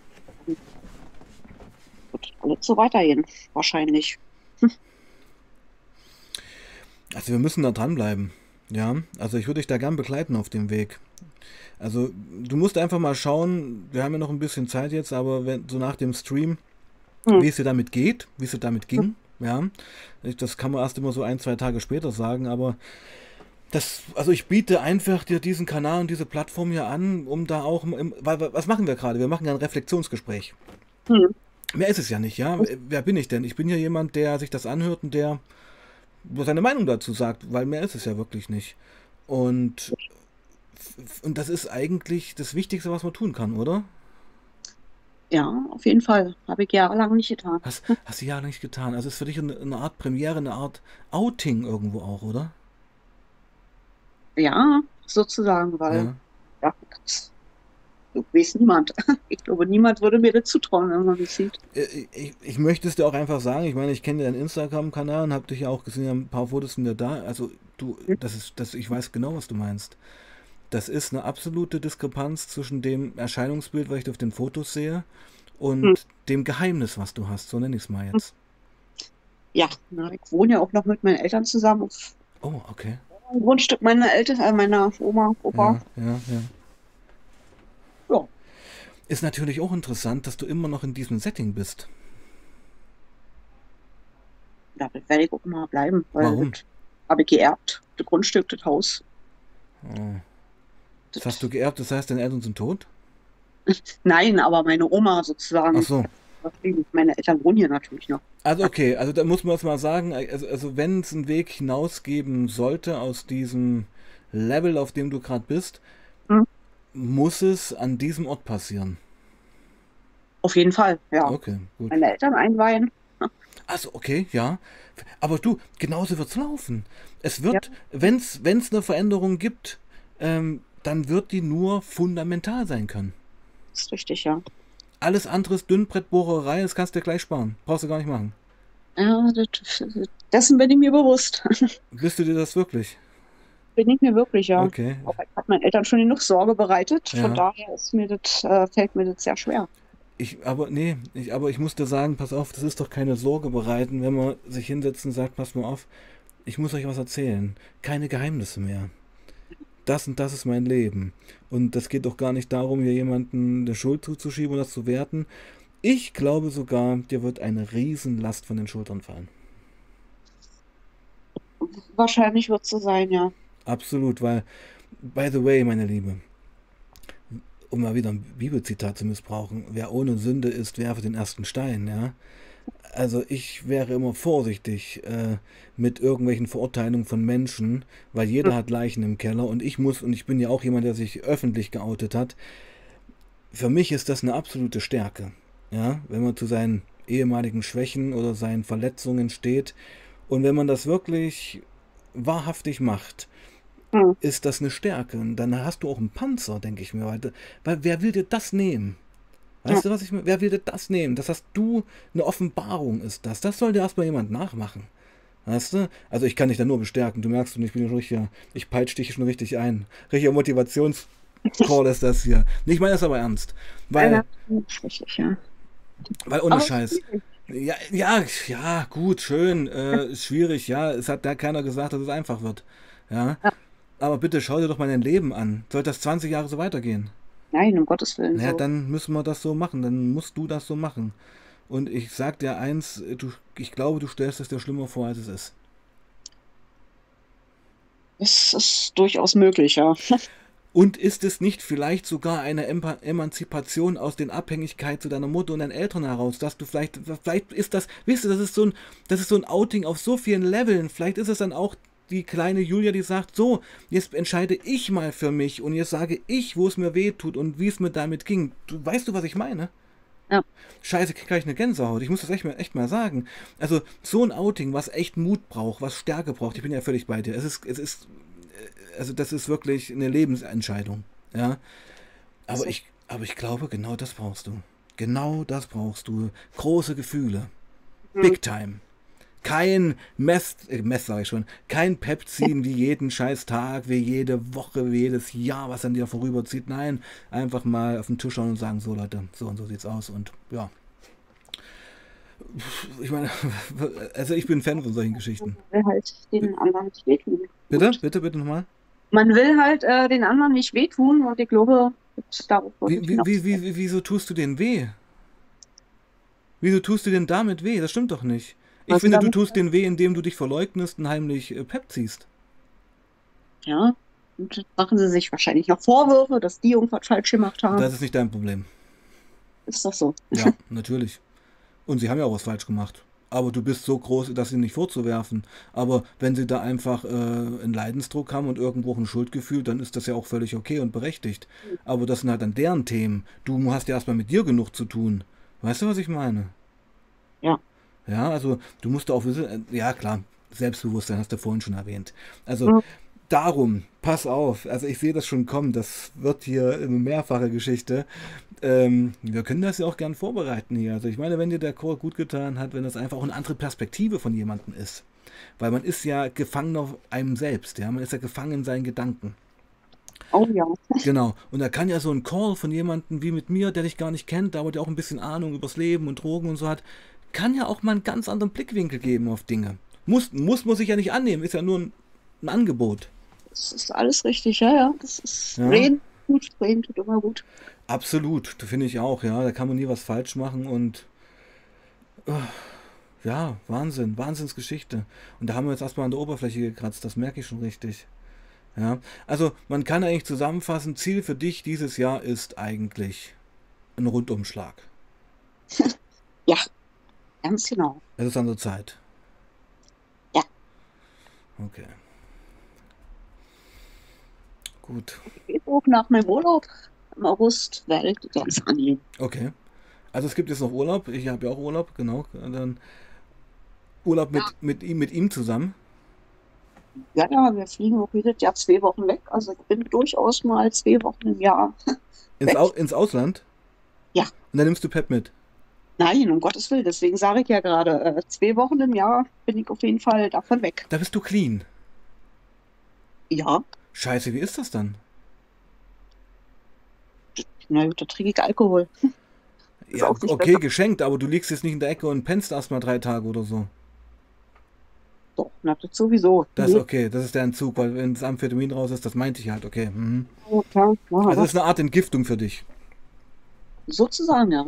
Speaker 2: Wird alles so weitergehen, wahrscheinlich. Hm.
Speaker 1: Also wir müssen da dranbleiben. Ja, also ich würde dich da gern begleiten auf dem Weg. Also du musst einfach mal schauen, wir haben ja noch ein bisschen Zeit jetzt, aber wenn so nach dem Stream, hm. wie es dir damit geht, wie es dir damit ging, hm. ja. Das kann man erst immer so ein, zwei Tage später sagen, aber das, also ich biete einfach dir diesen Kanal und diese Plattform hier an, um da auch, weil was machen wir gerade? Wir machen ja ein Reflexionsgespräch. Hm. Mehr ist es ja nicht, ja. Wer bin ich denn? Ich bin ja jemand, der sich das anhört und der seine Meinung dazu sagt, weil mehr ist es ja wirklich nicht. Und, und das ist eigentlich das Wichtigste, was man tun kann, oder?
Speaker 2: Ja, auf jeden Fall. Habe ich jahrelang nicht getan.
Speaker 1: Hast, hast du jahrelang nicht getan. Also ist für dich eine, eine Art Premiere, eine Art Outing irgendwo auch, oder?
Speaker 2: Ja, sozusagen, weil ja, ja weiß niemand. [laughs] Ich glaube, niemand würde mir das zutrauen, wenn man mich sieht.
Speaker 1: Äh, ich, ich möchte es dir auch einfach sagen. Ich meine, ich kenne deinen Instagram-Kanal und habe dich ja auch gesehen, ein paar Fotos sind ja da. Also, du, das ist, das, ich weiß genau, was du meinst. Das ist eine absolute Diskrepanz zwischen dem Erscheinungsbild, was ich auf den Fotos sehe, und hm. dem Geheimnis, was du hast. So nenne ich es mal jetzt.
Speaker 2: Ja, na, ich wohne ja auch noch mit meinen Eltern zusammen.
Speaker 1: Oh, okay.
Speaker 2: Ein Grundstück meiner Eltern, äh, meiner Oma, Opa.
Speaker 1: Ja, ja. Ja. Ist natürlich auch interessant, dass du immer noch in diesem Setting bist.
Speaker 2: Ja, das werde ich auch immer bleiben.
Speaker 1: Warum?
Speaker 2: Habe ich geerbt. Das Grundstück, das Haus.
Speaker 1: Oh. Das, das hast du geerbt, das heißt, deine Eltern sind tot? [laughs]
Speaker 2: Nein, aber meine Oma sozusagen.
Speaker 1: Ach so.
Speaker 2: Meine Eltern wohnen hier natürlich noch.
Speaker 1: Also okay, also da muss man es mal sagen, also, also wenn es einen Weg hinaus geben sollte aus diesem Level, auf dem du gerade bist. Muss es an diesem Ort passieren.
Speaker 2: Auf jeden Fall, ja.
Speaker 1: Okay,
Speaker 2: gut. Meine Eltern einweihen.
Speaker 1: Also okay, ja. Aber du, genauso wird es laufen. Es wird, ja. wenn es eine Veränderung gibt, ähm, dann wird die nur fundamental sein können.
Speaker 2: Das ist richtig, ja.
Speaker 1: Alles andere ist Dünnbrettbohrerei, das kannst du dir gleich sparen. Brauchst du gar nicht machen.
Speaker 2: Ja, dessen bin ich mir bewusst. [laughs]
Speaker 1: Bist du dir das wirklich?
Speaker 2: Bin ich mir wirklich, ja.
Speaker 1: Okay.
Speaker 2: Ich habe meinen Eltern schon genug Sorge bereitet. Ja. Von daher ist mir das, äh, fällt mir das sehr schwer.
Speaker 1: Ich, aber nee, ich, aber ich muss dir sagen, pass auf, das ist doch keine Sorge bereiten, wenn man sich hinsetzt und sagt, pass mal auf, ich muss euch was erzählen. Keine Geheimnisse mehr das und das ist mein Leben. Und das geht doch gar nicht darum, hier jemanden eine Schuld zuzuschieben das zu werten. Ich glaube sogar, dir wird eine Riesenlast von den Schultern fallen.
Speaker 2: Wahrscheinlich wird es so sein, ja.
Speaker 1: Absolut, weil, by the way, meine Liebe, um mal wieder ein Bibelzitat zu missbrauchen, wer ohne Sünde ist, werfe den ersten Stein, ja. Also ich wäre immer vorsichtig äh, mit irgendwelchen Verurteilungen von Menschen, weil jeder hm. hat Leichen im Keller und ich muss, und ich bin ja auch jemand, der sich öffentlich geoutet hat, für mich ist das eine absolute Stärke. Ja, wenn man zu seinen ehemaligen Schwächen oder seinen Verletzungen steht und wenn man das wirklich wahrhaftig macht, hm. ist das eine Stärke. Und dann hast du auch einen Panzer, denke ich mir, weil, weil wer will dir das nehmen? Weißt ja. du, was ich meine? Wer will das nehmen? Das hast du, eine Offenbarung ist das. Das soll dir erstmal jemand nachmachen. Weißt du? Also ich kann dich da nur bestärken. Du merkst schon, ich bin schon richtig, ich peitsche dich schon richtig ein. Richtiger Motivationscall ist das hier. Ich meine das aber ernst. Weil, ja, richtig, ja. Weil ohne aber Scheiß. Ja, ja, ja, gut, schön, äh, schwierig, ja. Es hat da keiner gesagt, dass es einfach wird. Ja. ja. Aber bitte schau dir doch mal dein Leben an. Soll das 20 Jahre so weitergehen?
Speaker 2: Nein, um Gottes Willen.
Speaker 1: Ja, so. dann müssen wir das so machen. Dann musst du das so machen. Und ich sag dir eins, du, ich glaube, du stellst es dir schlimmer vor, als es ist.
Speaker 2: Es ist durchaus möglich, ja. [laughs]
Speaker 1: Und ist es nicht vielleicht sogar eine Emanzipation aus den Abhängigkeiten zu deiner Mutter und deinen Eltern heraus, dass du vielleicht, vielleicht ist das, wisst ihr, das ist so ein, das ist so ein Outing auf so vielen Leveln. Vielleicht ist es dann auch die kleine Julia, die sagt, so, jetzt entscheide ich mal für mich und jetzt sage ich, wo es mir weh tut und wie es mir damit ging. Du, weißt du, was ich meine? Ja. Scheiße, krieg gleich eine Gänsehaut. Ich muss das echt mal, echt mal sagen. Also, so ein Outing, was echt Mut braucht, was Stärke braucht, ich bin ja völlig bei dir. Es ist, es ist, äh, also das ist wirklich eine Lebensentscheidung. Ja. Aber ich, aber ich glaube, genau das brauchst du. Genau das brauchst du. Große Gefühle. Mhm. Big time kein Mess, äh, Mess sage ich schon, kein Pepsin wie jeden scheiß Tag, wie jede Woche, wie jedes Jahr, was an dir vorüberzieht. Nein, einfach mal auf den Tisch schauen und sagen, so Leute, so und so sieht's aus und ja. Ich meine, [laughs] also ich bin Fan von solchen Geschichten.
Speaker 2: Man will halt den anderen nicht wehtun.
Speaker 1: Bitte, bitte, bitte nochmal.
Speaker 2: Man will halt äh, den anderen nicht wehtun und ich glaube, darauf
Speaker 1: wie, wie, wie, wie, Wieso tust du denn weh? Wieso tust du denn damit weh? Das stimmt doch nicht. Ich Was finde, du tust den weh, indem du dich verleugnest und heimlich äh, Pep ziehst.
Speaker 2: Ja, und machen sie sich wahrscheinlich noch Vorwürfe, dass die irgendwas falsch gemacht haben.
Speaker 1: Das ist nicht dein Problem.
Speaker 2: Ist doch so.
Speaker 1: Ja, [laughs] natürlich. Und sie haben ja auch was falsch gemacht. Aber du bist so groß, dass sie nicht vorzuwerfen. Aber wenn sie da einfach äh, einen Leidensdruck haben und irgendwo ein Schuldgefühl, dann ist das ja auch völlig okay und berechtigt. Aber das sind halt dann deren Themen. Du hast ja erstmal mit dir genug zu tun. Weißt du, was ich meine?
Speaker 2: Ja.
Speaker 1: Ja, also du musst auch wissen, äh, ja klar, Selbstbewusstsein hast du vorhin schon erwähnt. Also ja. darum, pass auf, also ich sehe das schon kommen, das wird hier eine mehrfache Geschichte. ähm, wir können das ja auch gern vorbereiten hier. Also ich meine, wenn dir der Chor gut getan hat, wenn das einfach auch eine andere Perspektive von jemandem ist. Weil man ist ja gefangen auf einem selbst, ja. Man ist ja gefangen in seinen Gedanken.
Speaker 2: Oh ja. [laughs]
Speaker 1: Genau. Und da kann ja so ein Call von jemandem wie mit mir, der dich gar nicht kennt, aber der auch ein bisschen Ahnung übers Leben und Drogen und so hat, kann ja auch mal einen ganz anderen Blickwinkel geben auf Dinge. Muss, muss, muss ich ja nicht annehmen, ist ja nur ein, ein Angebot.
Speaker 2: Das ist alles richtig, ja, ja. Das ist ja. reden gut, reden tut immer gut.
Speaker 1: Absolut, das finde ich auch, ja. Da kann man nie was falsch machen und uh, ja, Wahnsinn, Wahnsinnsgeschichte. Und da haben wir jetzt erstmal an der Oberfläche gekratzt, das merke ich schon richtig. Ja, also man kann eigentlich zusammenfassen, Ziel für dich dieses Jahr ist eigentlich ein Rundumschlag. [laughs]
Speaker 2: ja, ganz genau.
Speaker 1: Es ist an der Zeit.
Speaker 2: Ja.
Speaker 1: Okay. Gut.
Speaker 2: Ich auch nach meinem Urlaub im August werde ich ganz angehen.
Speaker 1: Okay. Also es gibt jetzt noch Urlaub. Ich habe ja auch Urlaub, genau. Dann Urlaub mit, ja. mit, ihm, mit ihm zusammen.
Speaker 2: Ja, ja, wir fliegen auch jedes Jahr zwei Wochen weg. Also ich bin durchaus mal zwei Wochen im Jahr.
Speaker 1: Ins, [laughs] Au ins Ausland?
Speaker 2: Ja.
Speaker 1: Und dann nimmst du Pep mit?
Speaker 2: Nein, um Gottes Willen. Deswegen sage ich ja gerade, äh, zwei Wochen im Jahr bin ich auf jeden Fall davon weg.
Speaker 1: Da bist du clean?
Speaker 2: Ja.
Speaker 1: Scheiße, wie ist das dann?
Speaker 2: Na gut, da trinke ich Alkohol. [laughs]
Speaker 1: ja, okay, besser. geschenkt, aber du liegst jetzt nicht in der Ecke und pennst erst mal drei Tage oder so.
Speaker 2: Doch, na, das sowieso.
Speaker 1: Das ist okay, das ist der Entzug, weil wenn das Amphetamin raus ist, das meinte ich halt, okay. Mhm. Okay, also das ist eine Art Entgiftung für dich.
Speaker 2: Sozusagen, ja.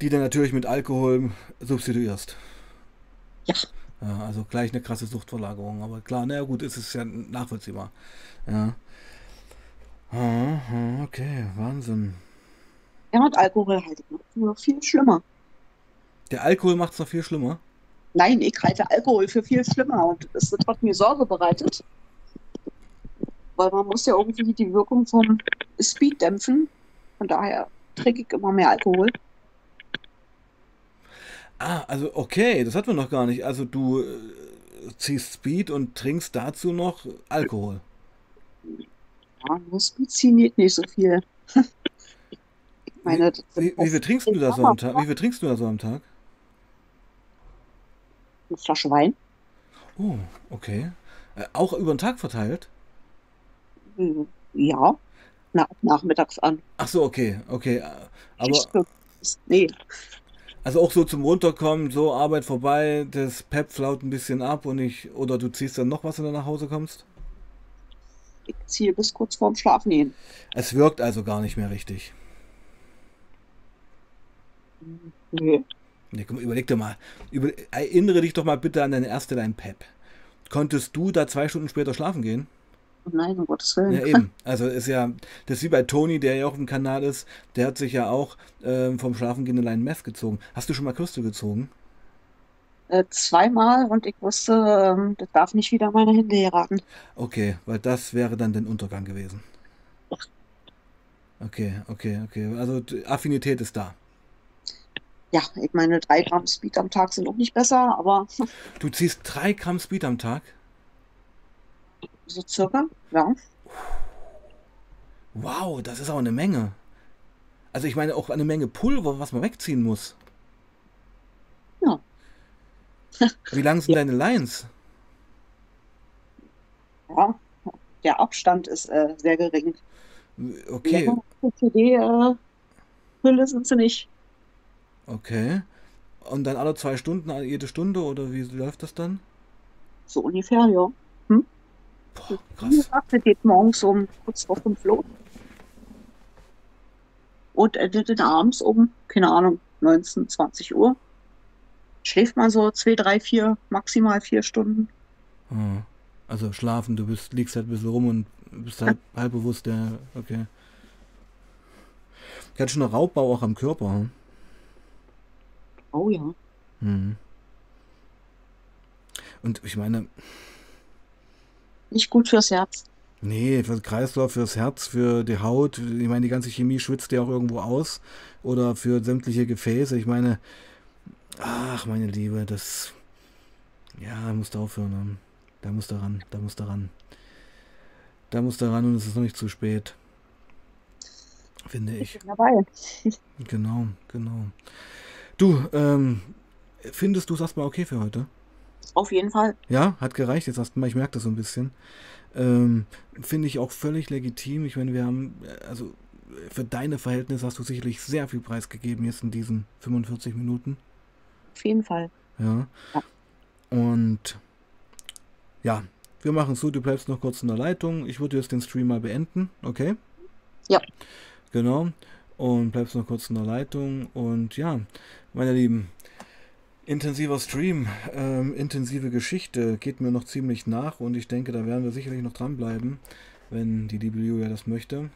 Speaker 1: Die dann natürlich mit Alkohol substituierst.
Speaker 2: Ja.
Speaker 1: ja also gleich eine krasse Suchtverlagerung, aber klar, naja gut, ist es ja nachvollziehbar. Ja. Okay, Wahnsinn.
Speaker 2: Ja, und Alkohol halt noch viel schlimmer.
Speaker 1: Der Alkohol macht es noch viel schlimmer?
Speaker 2: Nein, ich halte Alkohol für viel schlimmer und das hat mir Sorge bereitet. Weil man muss ja irgendwie die Wirkung vom Speed dämpfen. Von daher trinke ich immer mehr Alkohol.
Speaker 1: Ah, also okay, das hatten wir noch gar nicht. Also du äh, ziehst Speed und trinkst dazu noch Alkohol.
Speaker 2: Ja, nur Speed ziehen nicht so viel. [laughs]
Speaker 1: meine, wie, wie, wie viel trinkst du da so am Tag? Wie viel trinkst du da so am Tag?
Speaker 2: eine Flasche Wein.
Speaker 1: Oh, okay. Äh, auch über den Tag verteilt?
Speaker 2: Hm, ja, Na, nachmittags an.
Speaker 1: Ach so, okay, okay. Äh, aber.
Speaker 2: Nee.
Speaker 1: Also auch so zum Runterkommen, so Arbeit vorbei, das Pep flaut ein bisschen ab und ich, oder du ziehst dann noch was, wenn du nach Hause kommst?
Speaker 2: Ich ziehe bis kurz vorm Schlafen hin.
Speaker 1: Es wirkt also gar nicht mehr richtig.
Speaker 2: Nee.
Speaker 1: Nee, komm, überleg dir mal. Über, erinnere dich doch mal bitte an deine erste Line Pep. Konntest du da zwei Stunden später schlafen gehen?
Speaker 2: Nein, um Gottes Willen.
Speaker 1: Ja, eben. Also ist ja, das ist wie bei Toni, der ja auch im Kanal ist, der hat sich ja auch äh, vom Schlafengehen Line Meth gezogen. Hast du schon mal Crystal gezogen?
Speaker 2: Äh, zweimal und ich wusste, ähm, das darf nicht wieder meine Hände geraten.
Speaker 1: Okay, weil das wäre dann der Untergang gewesen. Okay, okay, okay. Also Affinität ist da
Speaker 2: ja, ich meine, drei Gramm Speed am Tag sind auch nicht besser, aber.
Speaker 1: Du ziehst drei Gramm Speed am Tag?
Speaker 2: So circa, ja.
Speaker 1: Wow, das ist auch eine Menge. Also ich meine auch eine Menge Pulver, was man wegziehen muss.
Speaker 2: Ja.
Speaker 1: Wie lang sind ja. deine Lines?
Speaker 2: Ja, der Abstand ist äh, sehr gering.
Speaker 1: Okay.
Speaker 2: Die äh, sind sie nicht.
Speaker 1: Okay. Und dann alle zwei Stunden, jede Stunde oder wie läuft das dann?
Speaker 2: So ungefähr, ja. Hm?
Speaker 1: Boah, krass.
Speaker 2: Das geht morgens um kurz vor fünf los. Und endet dann abends um, keine Ahnung, 19, 20 Uhr. Schläft man so zwei, drei, vier, maximal vier Stunden.
Speaker 1: Ah, also schlafen, du bist, liegst halt ein bisschen rum und bist halt halb bewusst, ja, okay. Ich hatte schon einen Raubbau auch am Körper. Hm?
Speaker 2: Oh ja. Mhm.
Speaker 1: Und ich meine.
Speaker 2: Nicht gut fürs Herz.
Speaker 1: Nee, für Kreislauf, fürs Herz, für die Haut. Ich meine, die ganze Chemie schwitzt ja auch irgendwo aus. Oder für sämtliche Gefäße. Ich meine, ach, meine Liebe, das. Ja, muss da aufhören. Ne? Da muss da ran, da muss da ran. Da muss da ran und es ist noch nicht zu spät. Finde ich.
Speaker 2: Ich bin dabei. [laughs]
Speaker 1: Genau, genau. Du, ähm, findest du es erstmal okay für heute?
Speaker 2: Auf jeden Fall.
Speaker 1: Ja, hat gereicht jetzt erstmal. Ich merke das so ein bisschen. Ähm, Finde ich auch völlig legitim. Ich meine, wir haben, äh, also für deine Verhältnisse hast du sicherlich sehr viel Preis gegeben jetzt in diesen 45 Minuten.
Speaker 2: Auf jeden Fall.
Speaker 1: Ja.
Speaker 2: Ja.
Speaker 1: Und ja, wir machen es so, du bleibst noch kurz in der Leitung. Ich würde jetzt den Stream mal beenden, okay?
Speaker 2: Ja.
Speaker 1: Genau. Und bleibst noch kurz in der Leitung. Und ja, meine Lieben, intensiver Stream, ähm, intensive Geschichte geht mir noch ziemlich nach und ich denke, da werden wir sicherlich noch dranbleiben, wenn die liebe Julia das möchte.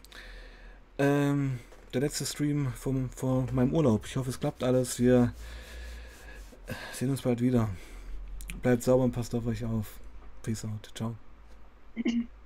Speaker 1: Ähm, der letzte Stream vom, vor meinem Urlaub. Ich hoffe, es klappt alles. Wir sehen uns bald wieder. Bleibt sauber und passt auf euch auf. Peace out. Ciao. [laughs]